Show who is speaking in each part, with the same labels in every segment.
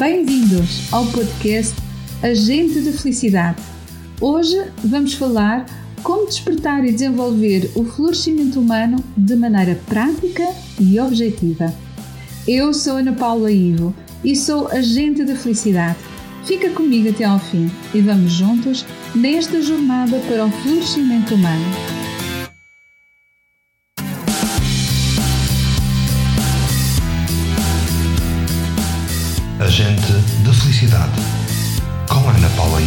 Speaker 1: Bem-vindos ao podcast Agente de Felicidade. Hoje vamos falar como despertar e desenvolver o florescimento humano de maneira prática e objetiva. Eu sou Ana Paula Ivo e sou agente da felicidade. Fica comigo até ao fim e vamos juntos nesta jornada para o florescimento humano.
Speaker 2: Felicidade, com Ana Paula I.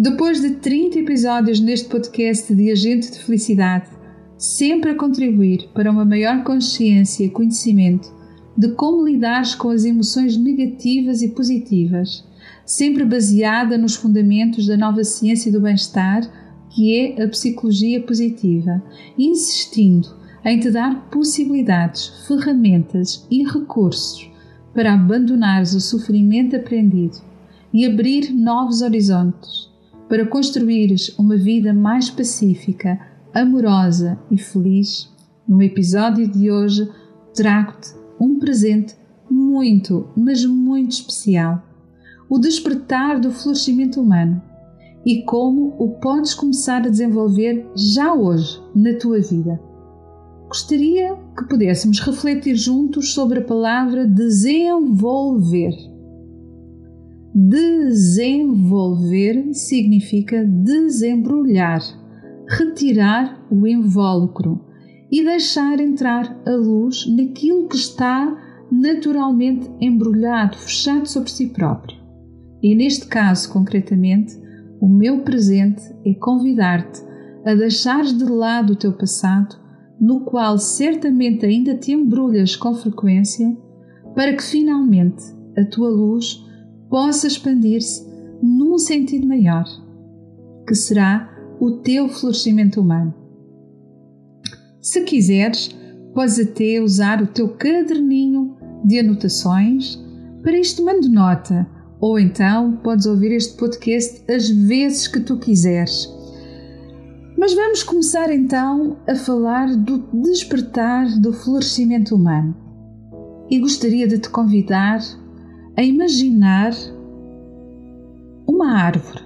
Speaker 1: Depois de 30 episódios neste podcast de Agente de Felicidade, sempre a contribuir para uma maior consciência e conhecimento de como lidares com as emoções negativas e positivas, sempre baseada nos fundamentos da nova ciência do bem-estar, que é a psicologia positiva, insistindo em te dar possibilidades, ferramentas e recursos para abandonares o sofrimento aprendido e abrir novos horizontes, para construires uma vida mais pacífica, amorosa e feliz. No episódio de hoje, trago-te um presente muito, mas muito especial: o despertar do florescimento humano e como o podes começar a desenvolver já hoje na tua vida. Gostaria que pudéssemos refletir juntos sobre a palavra desenvolver. Desenvolver significa desembrulhar, retirar o invólucro e deixar entrar a luz naquilo que está naturalmente embrulhado, fechado sobre si próprio. E neste caso, concretamente, o meu presente é convidar-te a deixares de lado o teu passado, no qual certamente ainda te embrulhas com frequência, para que finalmente a tua luz possa expandir-se num sentido maior, que será o teu florescimento humano. Se quiseres, podes até usar o teu caderninho de anotações. Para isto, mando nota, ou então podes ouvir este podcast as vezes que tu quiseres. Mas vamos começar então a falar do despertar do florescimento humano. E gostaria de te convidar a imaginar uma árvore.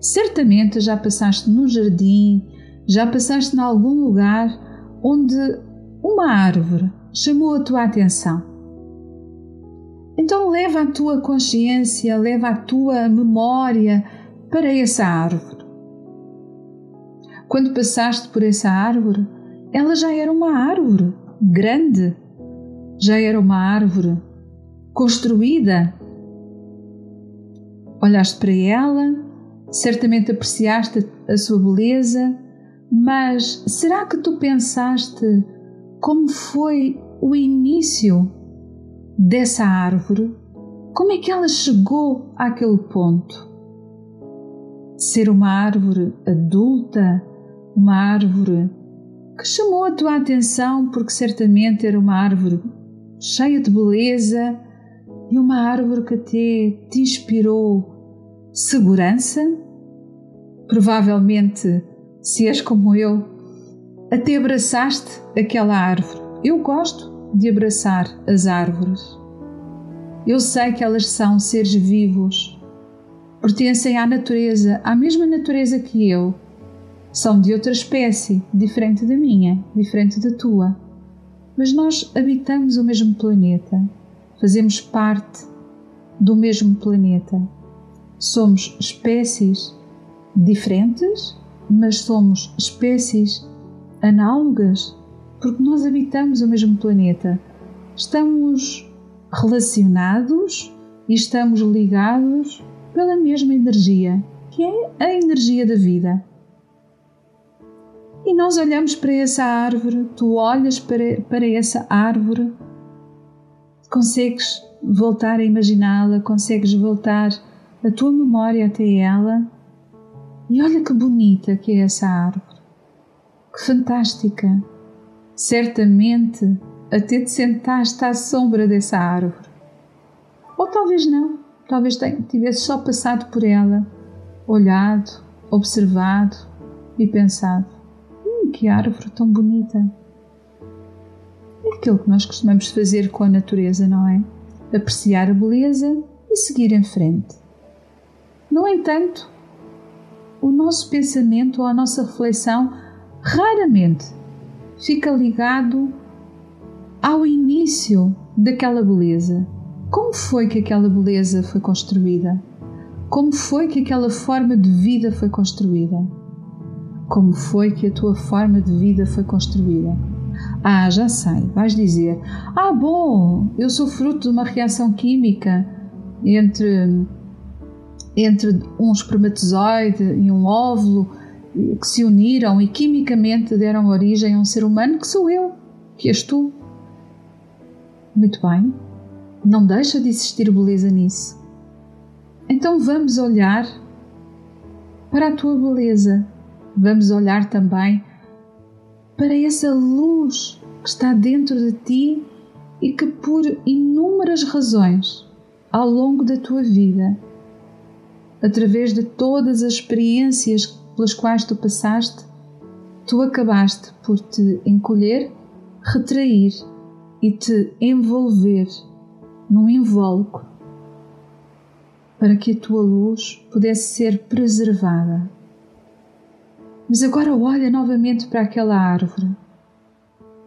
Speaker 1: Certamente já passaste no jardim, já passaste em algum lugar onde uma árvore chamou a tua atenção. Então leva a tua consciência, leva a tua memória para essa árvore. Quando passaste por essa árvore, ela já era uma árvore grande, já era uma árvore construída. Olhaste para ela, certamente apreciaste a sua beleza, mas será que tu pensaste como foi o início dessa árvore? Como é que ela chegou àquele ponto? Ser uma árvore adulta, uma árvore que chamou a tua atenção porque certamente era uma árvore cheia de beleza e uma árvore que até te inspirou segurança, provavelmente se és como eu, até abraçaste aquela árvore. Eu gosto de abraçar as árvores. Eu sei que elas são seres vivos, pertencem à natureza, à mesma natureza que eu. São de outra espécie, diferente da minha, diferente da tua. Mas nós habitamos o mesmo planeta, fazemos parte do mesmo planeta. Somos espécies diferentes, mas somos espécies análogas porque nós habitamos o mesmo planeta. Estamos relacionados e estamos ligados pela mesma energia, que é a energia da vida. E nós olhamos para essa árvore, tu olhas para, para essa árvore, consegues voltar a imaginá-la, consegues voltar a tua memória até ela e olha que bonita que é essa árvore. Que fantástica! Certamente até te sentaste à sombra dessa árvore. Ou talvez não, talvez tivesse só passado por ela, olhado, observado e pensado: hum, que árvore tão bonita. É aquilo que nós costumamos fazer com a natureza, não é? Apreciar a beleza e seguir em frente. No entanto, o nosso pensamento ou a nossa reflexão raramente fica ligado ao início daquela beleza. Como foi que aquela beleza foi construída? Como foi que aquela forma de vida foi construída? Como foi que a tua forma de vida foi construída? Ah, já sei, vais dizer: Ah, bom, eu sou fruto de uma reação química entre, entre um espermatozoide e um óvulo que se uniram e quimicamente deram origem a um ser humano que sou eu, que és tu. Muito bem, não deixa de existir beleza nisso. Então vamos olhar para a tua beleza, vamos olhar também para essa luz que está dentro de ti e que, por inúmeras razões, ao longo da tua vida, através de todas as experiências pelas quais tu passaste, tu acabaste por te encolher, retrair e te envolver num invólucro para que a tua luz pudesse ser preservada. Mas agora olha novamente para aquela árvore.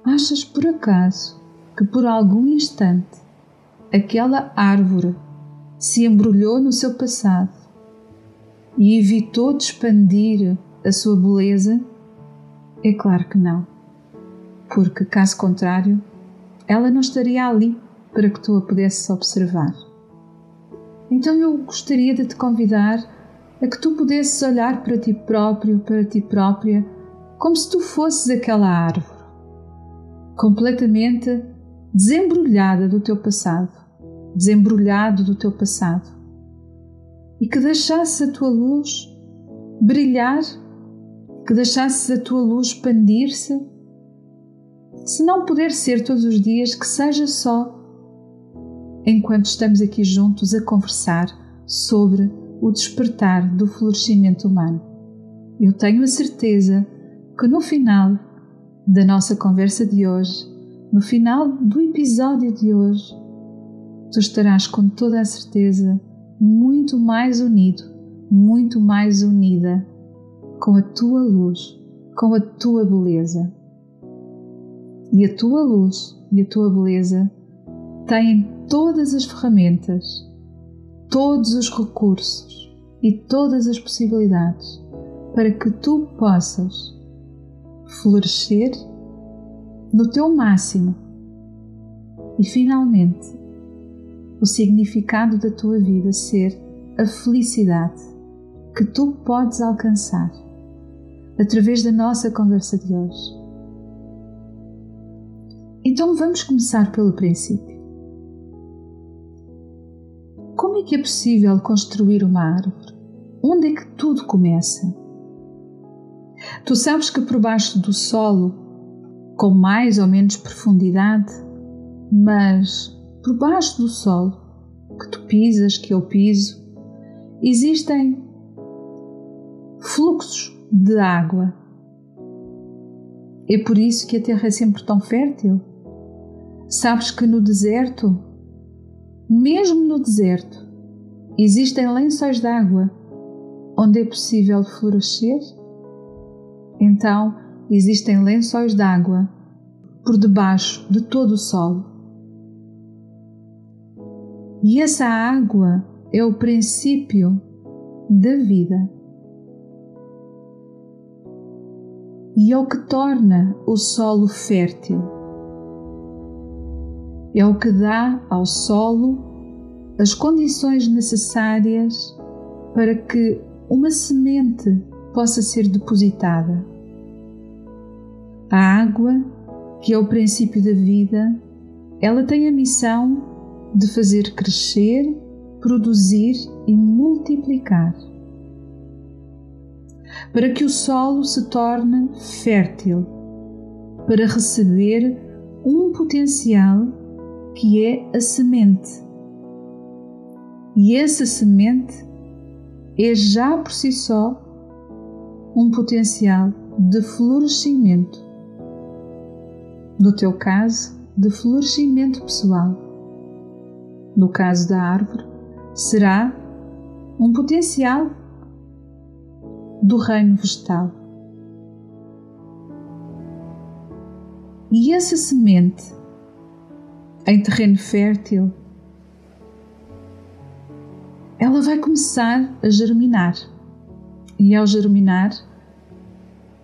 Speaker 1: Achas por acaso que por algum instante aquela árvore se embrulhou no seu passado e evitou de expandir a sua beleza? É claro que não, porque caso contrário, ela não estaria ali para que tu a pudesses observar. Então eu gostaria de te convidar a que tu pudesses olhar para ti próprio, para ti própria, como se tu fosses aquela árvore, completamente desembrulhada do teu passado, desembrulhado do teu passado, e que deixasse a tua luz brilhar, que deixasses a tua luz expandir-se, se não puder ser todos os dias, que seja só enquanto estamos aqui juntos a conversar sobre o despertar do florescimento humano. Eu tenho a certeza que no final da nossa conversa de hoje, no final do episódio de hoje, tu estarás com toda a certeza muito mais unido, muito mais unida com a tua luz, com a tua beleza. E a tua luz e a tua beleza têm todas as ferramentas, todos os recursos e todas as possibilidades para que tu possas florescer no teu máximo e finalmente o significado da tua vida ser a felicidade que tu podes alcançar através da nossa conversa de hoje. Então vamos começar pelo princípio. Como é que é possível construir uma árvore? Onde é que tudo começa? Tu sabes que por baixo do solo, com mais ou menos profundidade, mas por baixo do solo, que tu pisas, que eu piso, existem fluxos de água. É por isso que a terra é sempre tão fértil. Sabes que no deserto mesmo no deserto, existem lençóis de água onde é possível florescer? Então, existem lençóis de água por debaixo de todo o solo. E essa água é o princípio da vida. E é o que torna o solo fértil é o que dá ao solo as condições necessárias para que uma semente possa ser depositada. A água, que é o princípio da vida, ela tem a missão de fazer crescer, produzir e multiplicar. Para que o solo se torne fértil, para receber um potencial que é a semente. E essa semente é já por si só um potencial de florescimento. No teu caso, de florescimento pessoal. No caso da árvore, será um potencial do reino vegetal. E essa semente em terreno fértil, ela vai começar a germinar. E ao germinar,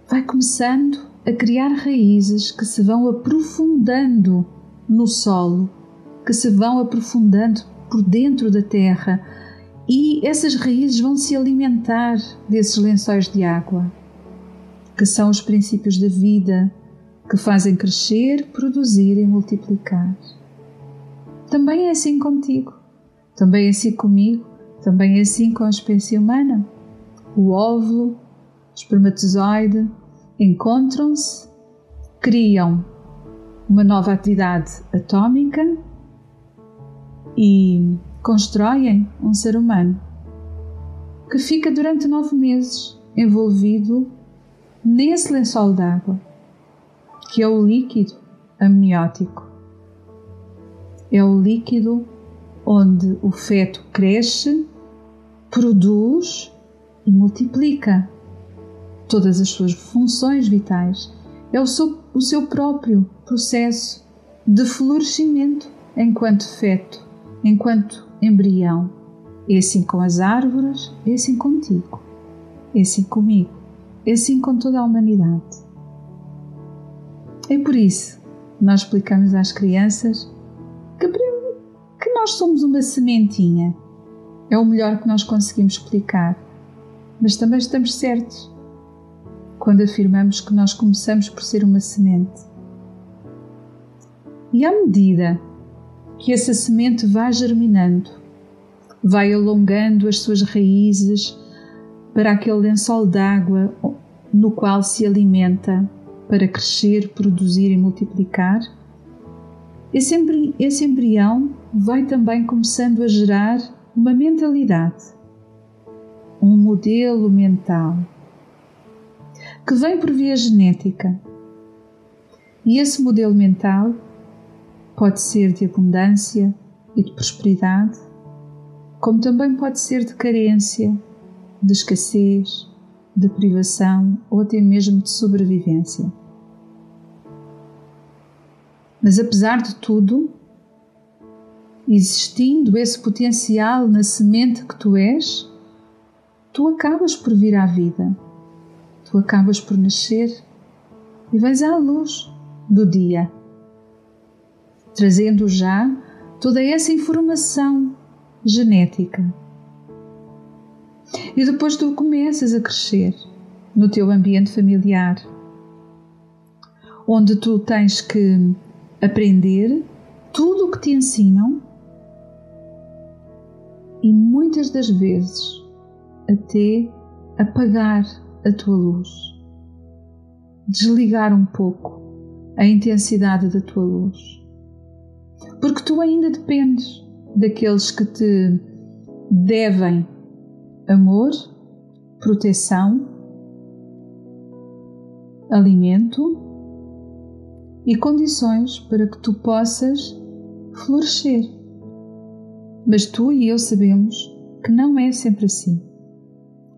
Speaker 1: vai começando a criar raízes que se vão aprofundando no solo, que se vão aprofundando por dentro da terra e essas raízes vão se alimentar desses lençóis de água, que são os princípios da vida, que fazem crescer, produzir e multiplicar. Também é assim contigo, também é assim comigo, também é assim com a espécie humana. O óvulo, o espermatozoide encontram-se, criam uma nova atividade atómica e constroem um ser humano que fica durante nove meses envolvido nesse lençol d'água, que é o líquido amniótico. É o líquido onde o feto cresce, produz e multiplica todas as suas funções vitais. É o seu, o seu próprio processo de florescimento enquanto feto, enquanto embrião. É assim com as árvores, é assim contigo, é assim comigo, é assim com toda a humanidade. É por isso que nós explicamos às crianças que, que nós somos uma sementinha. É o melhor que nós conseguimos explicar. Mas também estamos certos quando afirmamos que nós começamos por ser uma semente. E à medida que essa semente vai germinando, vai alongando as suas raízes para aquele lençol d'água no qual se alimenta para crescer, produzir e multiplicar, esse, esse embrião vai também começando a gerar uma mentalidade, um modelo mental que vem por via genética. E esse modelo mental pode ser de abundância e de prosperidade, como também pode ser de carência, de escassez, de privação ou até mesmo de sobrevivência. Mas apesar de tudo, existindo esse potencial na semente que tu és, tu acabas por vir à vida, tu acabas por nascer e vais à luz do dia trazendo já toda essa informação genética. E depois tu começas a crescer no teu ambiente familiar, onde tu tens que aprender tudo o que te ensinam e muitas das vezes até apagar a tua luz, desligar um pouco a intensidade da tua luz porque tu ainda dependes daqueles que te devem amor, proteção, alimento e condições para que tu possas florescer. Mas tu e eu sabemos que não é sempre assim.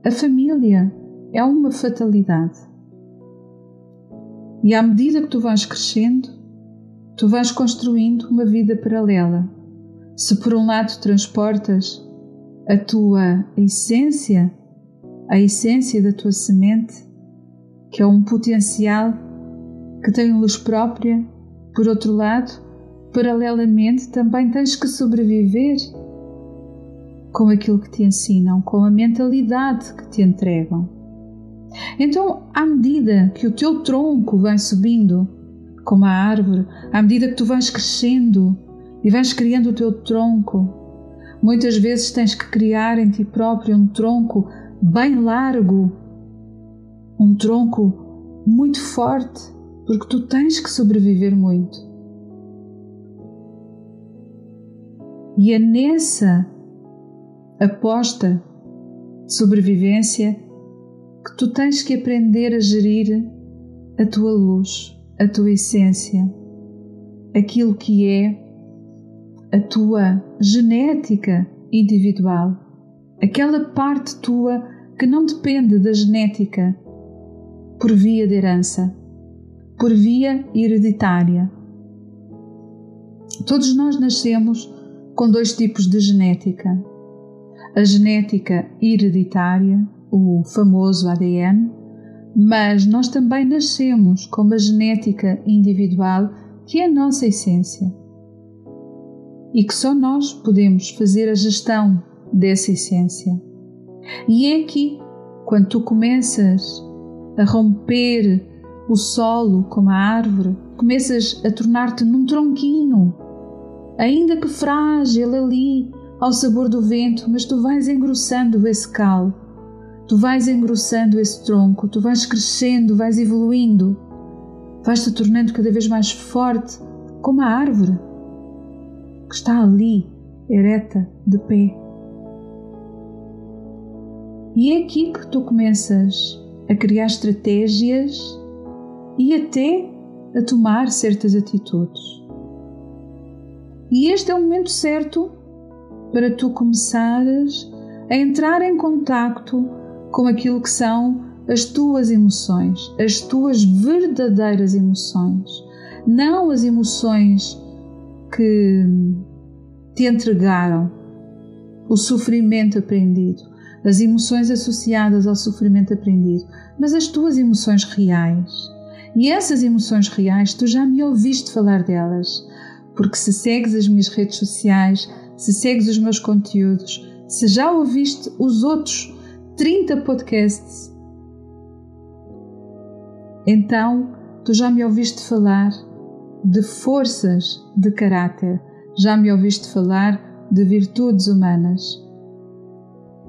Speaker 1: A família é uma fatalidade. E à medida que tu vais crescendo, tu vais construindo uma vida paralela. Se por um lado transportas a tua essência, a essência da tua semente, que é um potencial que tem luz própria, por outro lado, paralelamente também tens que sobreviver com aquilo que te ensinam, com a mentalidade que te entregam. Então, à medida que o teu tronco vai subindo, como a árvore, à medida que tu vais crescendo e vais criando o teu tronco. Muitas vezes tens que criar em ti próprio um tronco bem largo, um tronco muito forte, porque tu tens que sobreviver muito. E é nessa aposta de sobrevivência que tu tens que aprender a gerir a tua luz, a tua essência, aquilo que é a tua genética individual, aquela parte tua que não depende da genética por via de herança, por via hereditária. Todos nós nascemos com dois tipos de genética. A genética hereditária, o famoso ADN, mas nós também nascemos com uma genética individual que é a nossa essência. E que só nós podemos fazer a gestão dessa essência. E é aqui, quando tu começas a romper o solo como a árvore, começas a tornar-te num tronquinho, ainda que frágil ali, ao sabor do vento, mas tu vais engrossando esse cal, tu vais engrossando esse tronco, tu vais crescendo, vais evoluindo, vais te tornando cada vez mais forte, como a árvore que está ali, ereta, de pé. E é aqui que tu começas a criar estratégias e até a tomar certas atitudes. E este é o momento certo para tu começares a entrar em contacto com aquilo que são as tuas emoções, as tuas verdadeiras emoções, não as emoções que te entregaram o sofrimento aprendido, as emoções associadas ao sofrimento aprendido, mas as tuas emoções reais. E essas emoções reais, tu já me ouviste falar delas, porque se segues as minhas redes sociais, se segues os meus conteúdos, se já ouviste os outros 30 podcasts, então tu já me ouviste falar de forças de caráter. Já me ouviste falar de virtudes humanas.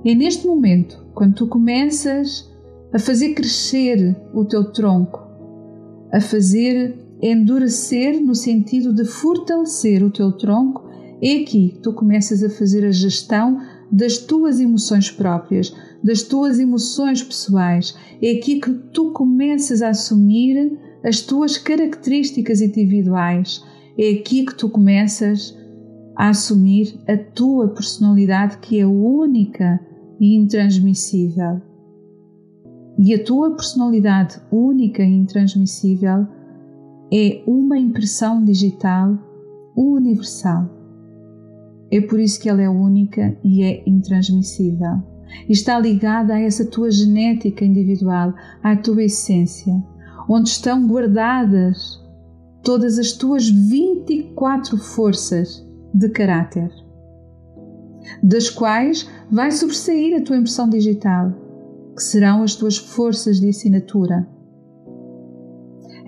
Speaker 1: É neste momento, quando tu começas a fazer crescer o teu tronco, a fazer endurecer no sentido de fortalecer o teu tronco, é aqui que tu começas a fazer a gestão das tuas emoções próprias, das tuas emoções pessoais. É aqui que tu começas a assumir as tuas características individuais. É aqui que tu começas a assumir a tua personalidade que é única e intransmissível. E a tua personalidade única e intransmissível é uma impressão digital universal. É por isso que ela é única e é intransmissível. E está ligada a essa tua genética individual, à tua essência onde estão guardadas todas as tuas 24 forças de caráter, das quais vai sobressair a tua impressão digital, que serão as tuas forças de assinatura.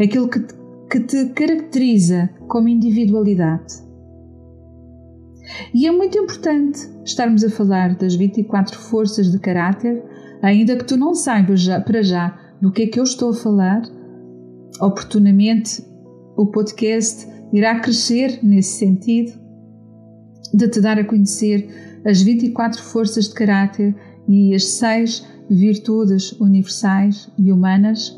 Speaker 1: Aquilo que te, que te caracteriza como individualidade. E é muito importante estarmos a falar das 24 forças de caráter, ainda que tu não saibas já, para já do que é que eu estou a falar, oportunamente o podcast irá crescer nesse sentido, de te dar a conhecer as 24 forças de caráter e as seis virtudes universais e humanas,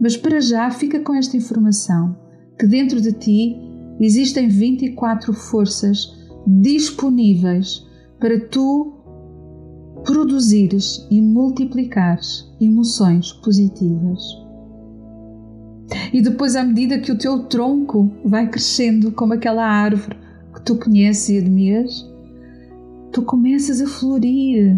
Speaker 1: mas para já fica com esta informação que dentro de ti existem 24 forças disponíveis para tu produzires e multiplicares emoções positivas. E depois, à medida que o teu tronco vai crescendo como aquela árvore que tu conheces e admiras, tu começas a florir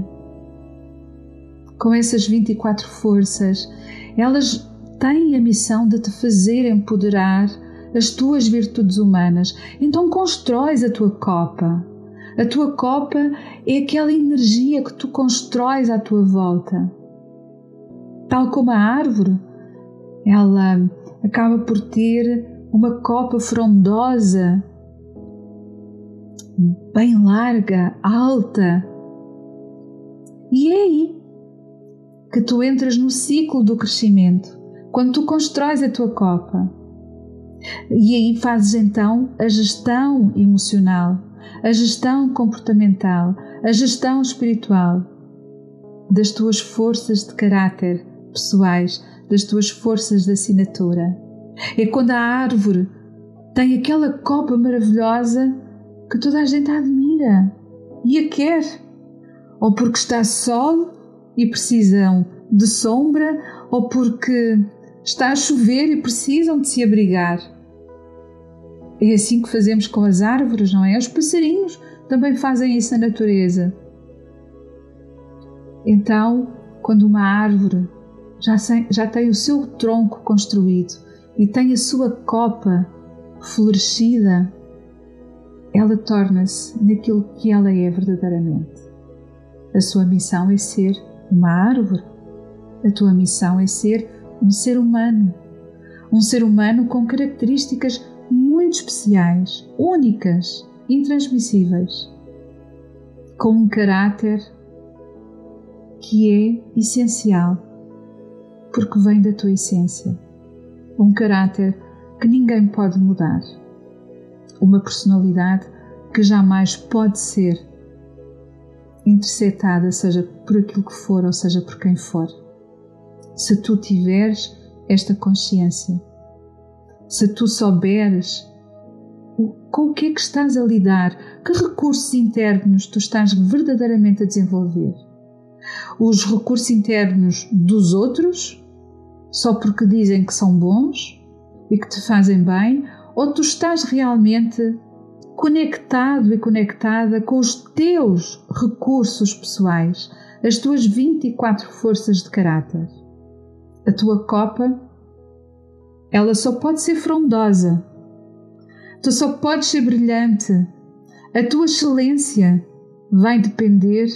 Speaker 1: com essas 24 forças. Elas têm a missão de te fazer empoderar as tuas virtudes humanas. Então constróis a tua copa. A tua copa é aquela energia que tu constróis à tua volta. Tal como a árvore, ela acaba por ter uma copa frondosa, bem larga, alta. E é aí que tu entras no ciclo do crescimento, quando tu constróis a tua copa. E aí fazes então a gestão emocional, a gestão comportamental, a gestão espiritual das tuas forças de caráter pessoais, das tuas forças de assinatura. É quando a árvore tem aquela copa maravilhosa que toda a gente admira e a quer, ou porque está sol e precisam de sombra, ou porque está a chover e precisam de se abrigar. É assim que fazemos com as árvores, não é? Os passarinhos também fazem isso na natureza. Então, quando uma árvore já, já tem o seu tronco construído e tem a sua copa florescida, ela torna-se naquilo que ela é verdadeiramente. A sua missão é ser uma árvore. A tua missão é ser um ser humano. Um ser humano com características muito especiais, únicas, intransmissíveis, com um caráter que é essencial, porque vem da tua essência. Um caráter que ninguém pode mudar. Uma personalidade que jamais pode ser interceptada, seja por aquilo que for ou seja por quem for. Se tu tiveres esta consciência, se tu souberes com o que é que estás a lidar, que recursos internos tu estás verdadeiramente a desenvolver. Os recursos internos dos outros, só porque dizem que são bons e que te fazem bem, ou tu estás realmente conectado e conectada com os teus recursos pessoais, as tuas 24 forças de caráter. A tua copa, ela só pode ser frondosa, tu só podes ser brilhante, a tua excelência vai depender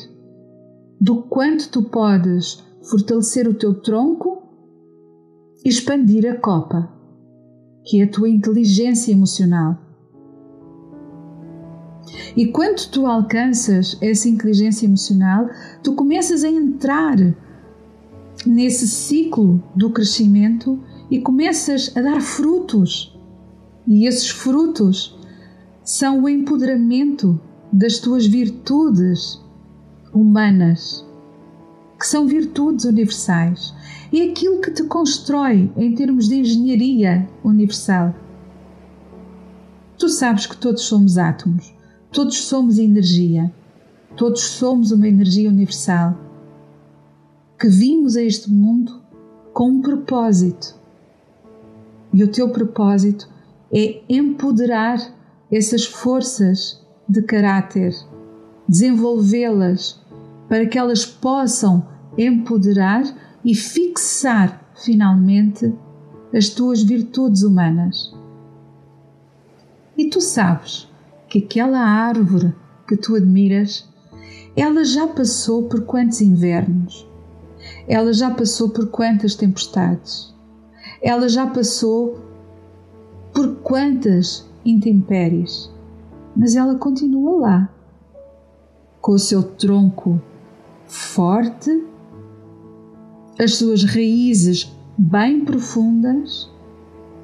Speaker 1: do quanto tu podes fortalecer o teu tronco e expandir a copa, que é a tua inteligência emocional. E quando tu alcanças essa inteligência emocional, tu começas a entrar nesse ciclo do crescimento e começas a dar frutos. E esses frutos são o empoderamento das tuas virtudes humanas, que são virtudes universais. É aquilo que te constrói em termos de engenharia universal. Tu sabes que todos somos átomos. Todos somos energia, todos somos uma energia universal que vimos a este mundo com um propósito. E o teu propósito é empoderar essas forças de caráter, desenvolvê-las para que elas possam empoderar e fixar finalmente as tuas virtudes humanas. E tu sabes que aquela árvore que tu admiras, ela já passou por quantos invernos, ela já passou por quantas tempestades, ela já passou por quantas intempéries, mas ela continua lá, com o seu tronco forte, as suas raízes bem profundas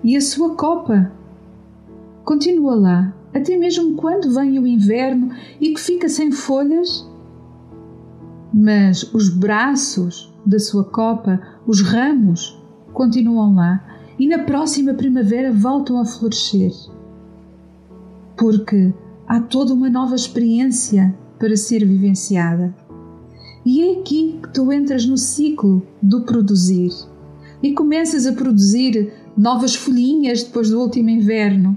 Speaker 1: e a sua copa continua lá até mesmo quando vem o inverno e que fica sem folhas? Mas os braços da sua copa, os ramos, continuam lá e na próxima primavera voltam a florescer. Porque há toda uma nova experiência para ser vivenciada. E é aqui que tu entras no ciclo do produzir e começas a produzir novas folhinhas depois do último inverno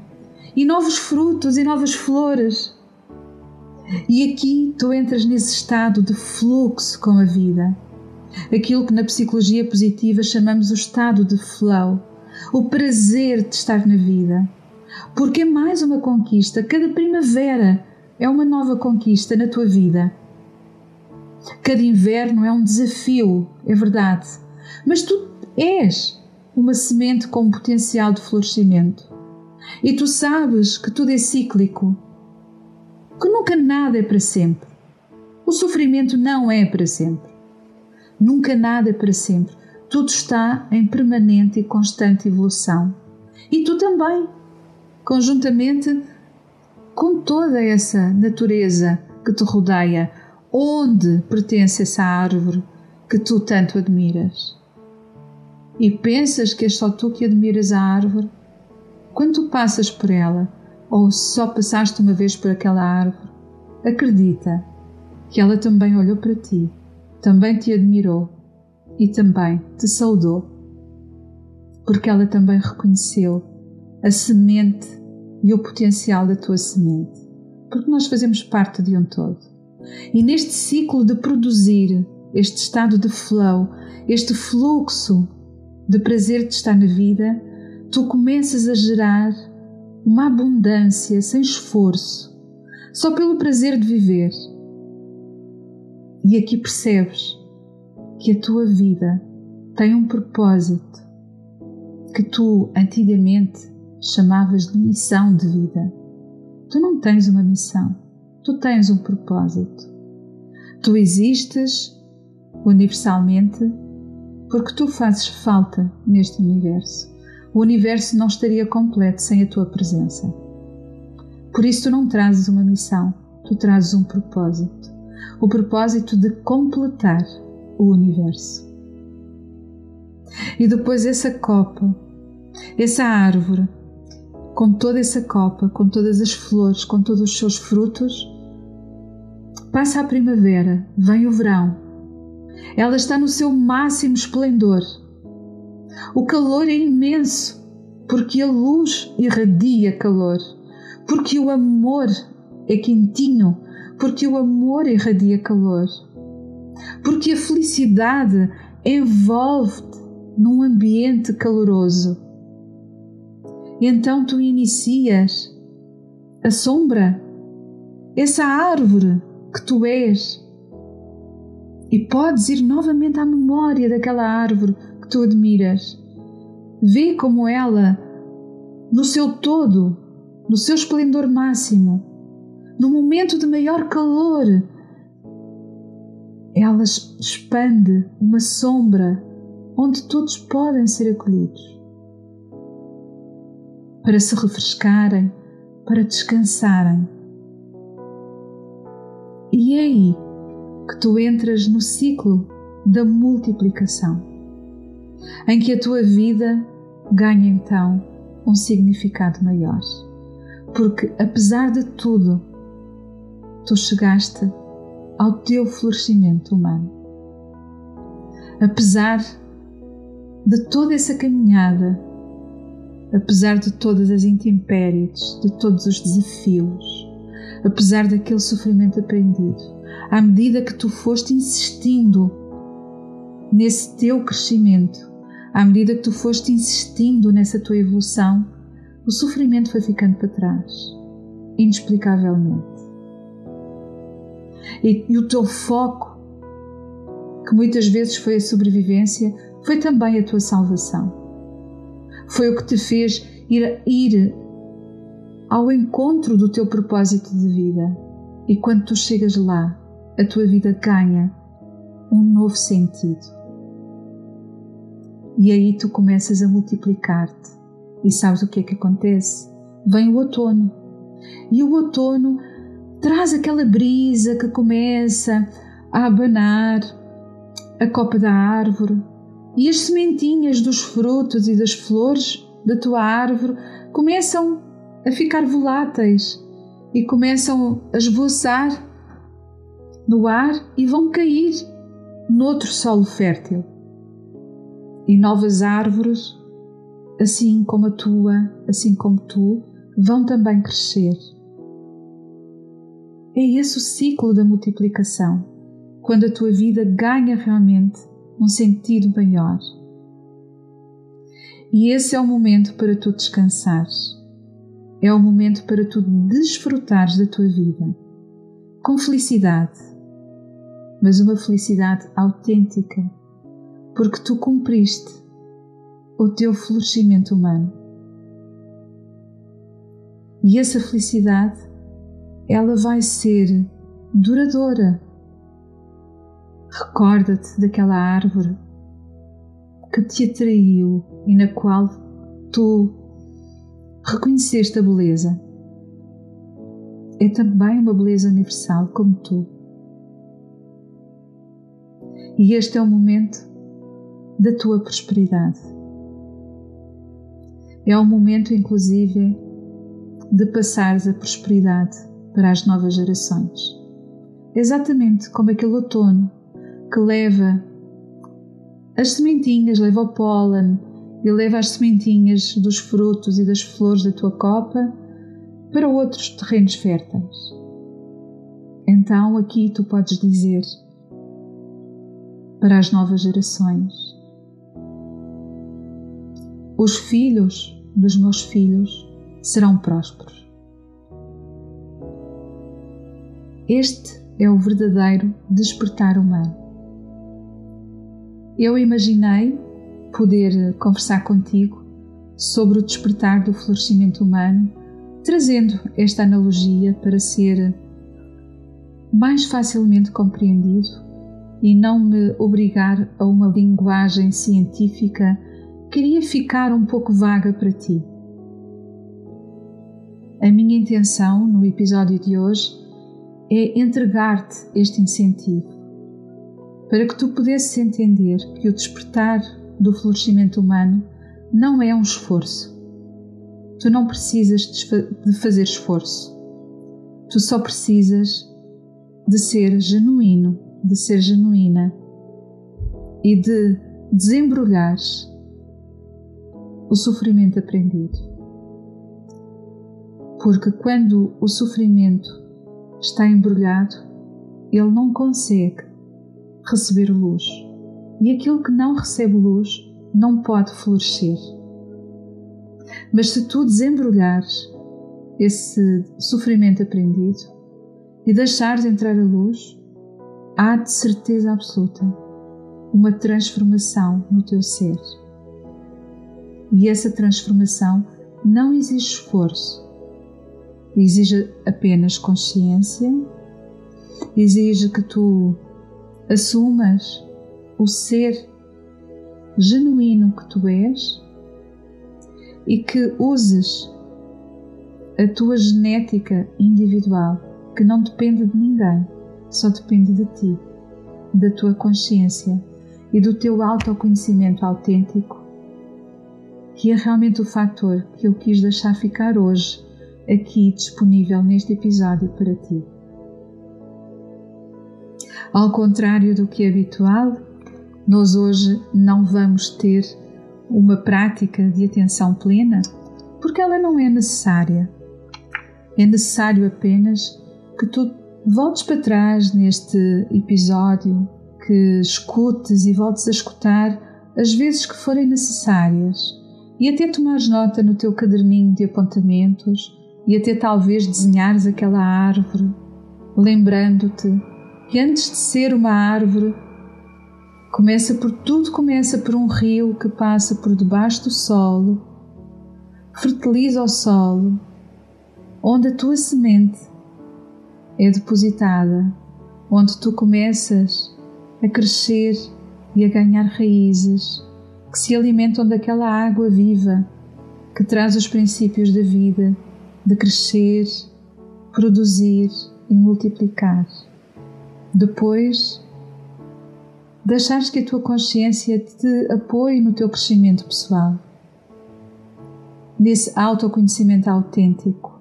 Speaker 1: e novos frutos e novas flores. E aqui tu entras nesse estado de fluxo com a vida, aquilo que na psicologia positiva chamamos o estado de flow, o prazer de estar na vida. Porque é mais uma conquista, cada primavera é uma nova conquista na tua vida. Cada inverno é um desafio, é verdade, mas tu és uma semente com um potencial de florescimento. E tu sabes que tudo é cíclico, que nunca nada é para sempre. O sofrimento não é para sempre. Nunca nada é para sempre. Tudo está em permanente e constante evolução. E tu também, conjuntamente com toda essa natureza que te rodeia, onde pertence essa árvore que tu tanto admiras. E pensas que é só tu que admiras a árvore? Quando tu passas por ela, ou só passaste uma vez por aquela árvore, acredita que ela também olhou para ti, também te admirou e também te saudou, porque ela também reconheceu a semente e o potencial da tua semente, porque nós fazemos parte de um todo. E neste ciclo de produzir, este estado de flow, este fluxo de prazer de estar na vida, tu começas a gerar uma abundância sem esforço, só pelo prazer de viver. E aqui percebes que a tua vida tem um propósito que tu antigamente chamavas de missão de vida. Tu não tens uma missão, tu tens um propósito. Tu existes universalmente porque tu fazes falta neste universo. O universo não estaria completo sem a tua presença. Por isso, tu não trazes uma missão, tu trazes um propósito. O propósito de completar o universo. E depois, essa copa, essa árvore, com toda essa copa, com todas as flores, com todos os seus frutos, passa a primavera, vem o verão ela está no seu máximo esplendor. O calor é imenso, porque a luz irradia calor, porque o amor é quentinho, porque o amor irradia calor, porque a felicidade envolve-te num ambiente caloroso. Então tu inicias a sombra, essa árvore que tu és e podes ir novamente à memória daquela árvore que tu admiras. Vê como ela, no seu todo, no seu esplendor máximo, no momento de maior calor, ela expande uma sombra onde todos podem ser acolhidos para se refrescarem, para descansarem. E é aí que tu entras no ciclo da multiplicação, em que a tua vida ganha então um significado maior. Porque apesar de tudo, tu chegaste ao teu florescimento humano. Apesar de toda essa caminhada, apesar de todas as intempéries, de todos os desafios, apesar daquele sofrimento aprendido, à medida que tu foste insistindo nesse teu crescimento, à medida que tu foste insistindo nessa tua evolução, o sofrimento foi ficando para trás, inexplicavelmente. E, e o teu foco, que muitas vezes foi a sobrevivência, foi também a tua salvação. Foi o que te fez ir, ir ao encontro do teu propósito de vida. E quando tu chegas lá, a tua vida ganha um novo sentido. E aí tu começas a multiplicar-te. E sabes o que é que acontece? Vem o outono. E o outono traz aquela brisa que começa a abanar a copa da árvore e as sementinhas dos frutos e das flores da tua árvore começam a ficar voláteis e começam a esboçar no ar e vão cair noutro solo fértil. E novas árvores, assim como a tua, assim como tu, vão também crescer. É esse o ciclo da multiplicação, quando a tua vida ganha realmente um sentido maior. E esse é o momento para tu descansares. É o momento para tu desfrutares da tua vida com felicidade, mas uma felicidade autêntica, porque tu cumpriste o teu florescimento humano. E essa felicidade, ela vai ser duradoura. Recorda-te daquela árvore que te atraiu e na qual tu reconheceste a beleza. é também uma beleza universal como tu. E este é o momento da tua prosperidade. É o momento, inclusive, de passares a prosperidade para as novas gerações. Exatamente como aquele outono que leva as sementinhas, leva o pólen e leva as sementinhas dos frutos e das flores da tua copa para outros terrenos férteis. Então aqui tu podes dizer para as novas gerações: Os filhos dos meus filhos serão prósperos. Este é o verdadeiro despertar humano. Eu imaginei poder conversar contigo sobre o despertar do florescimento humano, trazendo esta analogia para ser mais facilmente compreendido e não me obrigar a uma linguagem científica que iria ficar um pouco vaga para ti. A minha intenção no episódio de hoje é entregar-te este incentivo para que tu pudesses entender que o despertar do florescimento humano não é um esforço. Tu não precisas de fazer esforço. Tu só precisas de ser genuíno, de ser genuína e de desembrulhar o sofrimento aprendido. Porque quando o sofrimento está embrulhado, ele não consegue receber luz. E aquilo que não recebe luz não pode florescer. Mas se tu desembrulhares esse sofrimento aprendido e deixares entrar a luz, há de certeza absoluta uma transformação no teu ser. E essa transformação não exige esforço, exige apenas consciência, exige que tu assumas o ser genuíno que tu és e que uses a tua genética individual, que não depende de ninguém, só depende de ti, da tua consciência e do teu autoconhecimento autêntico, que é realmente o fator que eu quis deixar ficar hoje aqui disponível neste episódio para ti. Ao contrário do que é habitual, nós hoje não vamos ter uma prática de atenção plena porque ela não é necessária. É necessário apenas que tu voltes para trás neste episódio, que escutes e voltes a escutar as vezes que forem necessárias e até tomares nota no teu caderninho de apontamentos e até talvez desenhares aquela árvore, lembrando-te que antes de ser uma árvore, começa por tudo começa por um rio que passa por debaixo do solo, fertiliza o solo, onde a tua semente é depositada, onde tu começas a crescer e a ganhar raízes que se alimentam daquela água viva que traz os princípios da vida, de crescer, produzir e multiplicar. Depois, deixares que a tua consciência te apoie no teu crescimento pessoal, nesse autoconhecimento autêntico,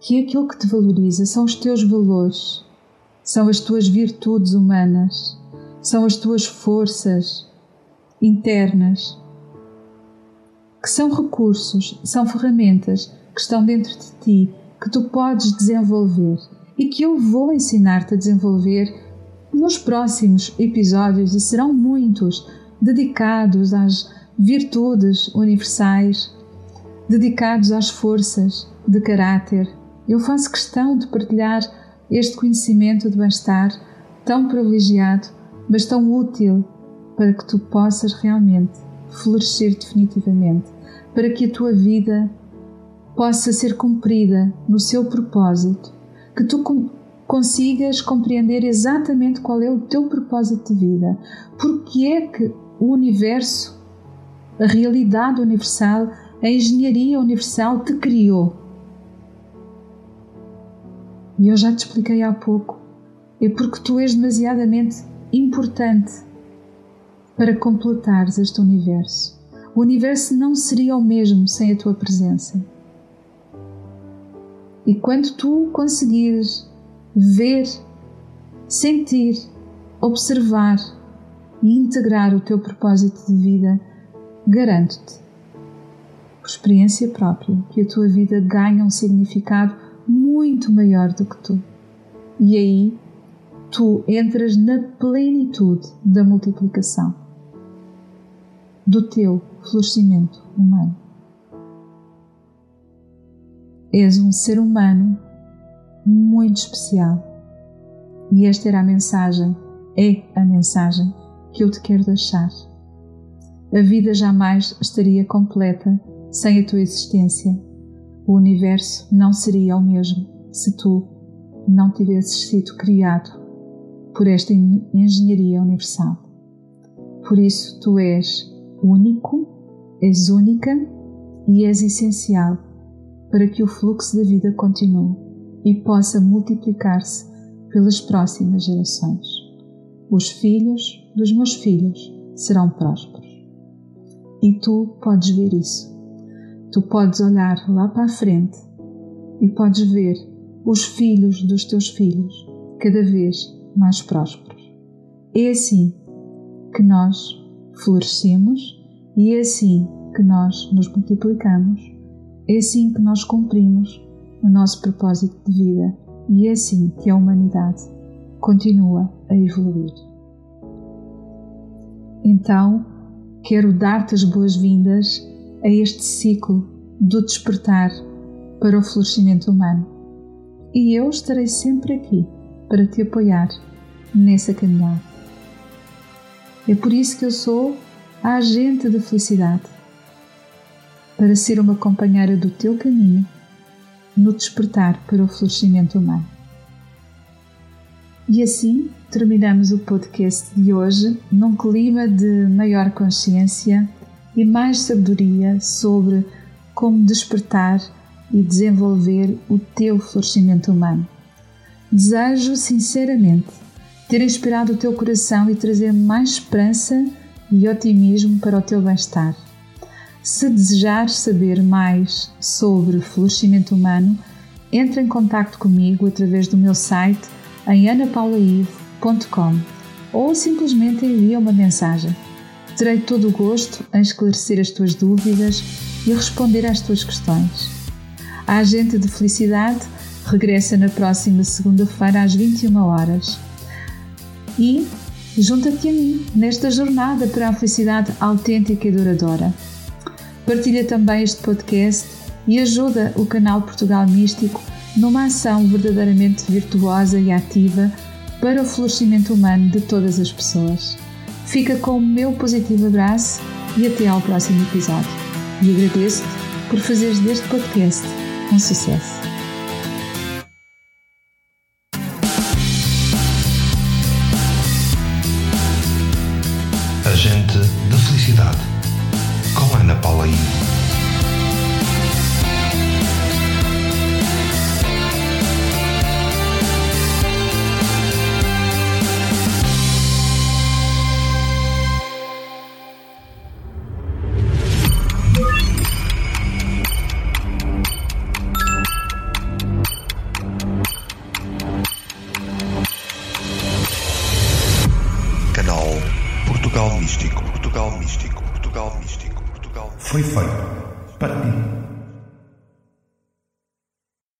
Speaker 1: que aquilo que te valoriza, são os teus valores, são as tuas virtudes humanas, são as tuas forças internas, que são recursos, são ferramentas que estão dentro de ti, que tu podes desenvolver e que eu vou ensinar-te a desenvolver nos próximos episódios, e serão muitos, dedicados às virtudes universais, dedicados às forças de caráter. Eu faço questão de partilhar este conhecimento de bem-estar tão privilegiado, mas tão útil para que tu possas realmente florescer definitivamente, para que a tua vida possa ser cumprida no seu propósito que tu consigas compreender exatamente qual é o teu propósito de vida, porque é que o universo, a realidade universal, a engenharia universal te criou. E eu já te expliquei há pouco. É porque tu és demasiadamente importante para completares este universo. O universo não seria o mesmo sem a tua presença. E quando tu conseguires ver, sentir, observar e integrar o teu propósito de vida, garanto-te, por experiência própria, que a tua vida ganha um significado muito maior do que tu. E aí tu entras na plenitude da multiplicação do teu florescimento humano. És um ser humano muito especial. E esta era a mensagem, é a mensagem que eu te quero deixar. A vida jamais estaria completa sem a tua existência. O universo não seria o mesmo se tu não tivesses sido criado por esta engenharia universal. Por isso, tu és único, és única e és essencial para que o fluxo da vida continue e possa multiplicar-se pelas próximas gerações. Os filhos dos meus filhos serão prósperos. E tu podes ver isso. Tu podes olhar lá para a frente e podes ver os filhos dos teus filhos cada vez mais prósperos. É assim que nós florescemos e é assim que nós nos multiplicamos é assim que nós cumprimos o nosso propósito de vida e é assim que a humanidade continua a evoluir. Então, quero dar-te as boas-vindas a este ciclo do despertar para o florescimento humano. E eu estarei sempre aqui para te apoiar nessa caminhada. É por isso que eu sou a agente da felicidade para ser uma companheira do teu caminho no despertar para o florescimento humano. E assim terminamos o podcast de hoje num clima de maior consciência e mais sabedoria sobre como despertar e desenvolver o teu florescimento humano. Desejo sinceramente ter inspirado o teu coração e trazer mais esperança e otimismo para o teu bem-estar. Se desejares saber mais sobre florescimento humano, entre em contato comigo através do meu site em anapaulaive.com ou simplesmente envia uma mensagem. Terei todo o gosto em esclarecer as tuas dúvidas e responder às tuas questões. A Agente de Felicidade regressa na próxima segunda-feira às 21 horas. E junta-te a mim nesta jornada para a felicidade autêntica e duradoura. Partilha também este podcast e ajuda o canal Portugal Místico numa ação verdadeiramente virtuosa e ativa para o florescimento humano de todas as pessoas. Fica com o meu positivo abraço e até ao próximo episódio. E agradeço-te por fazeres deste podcast um sucesso.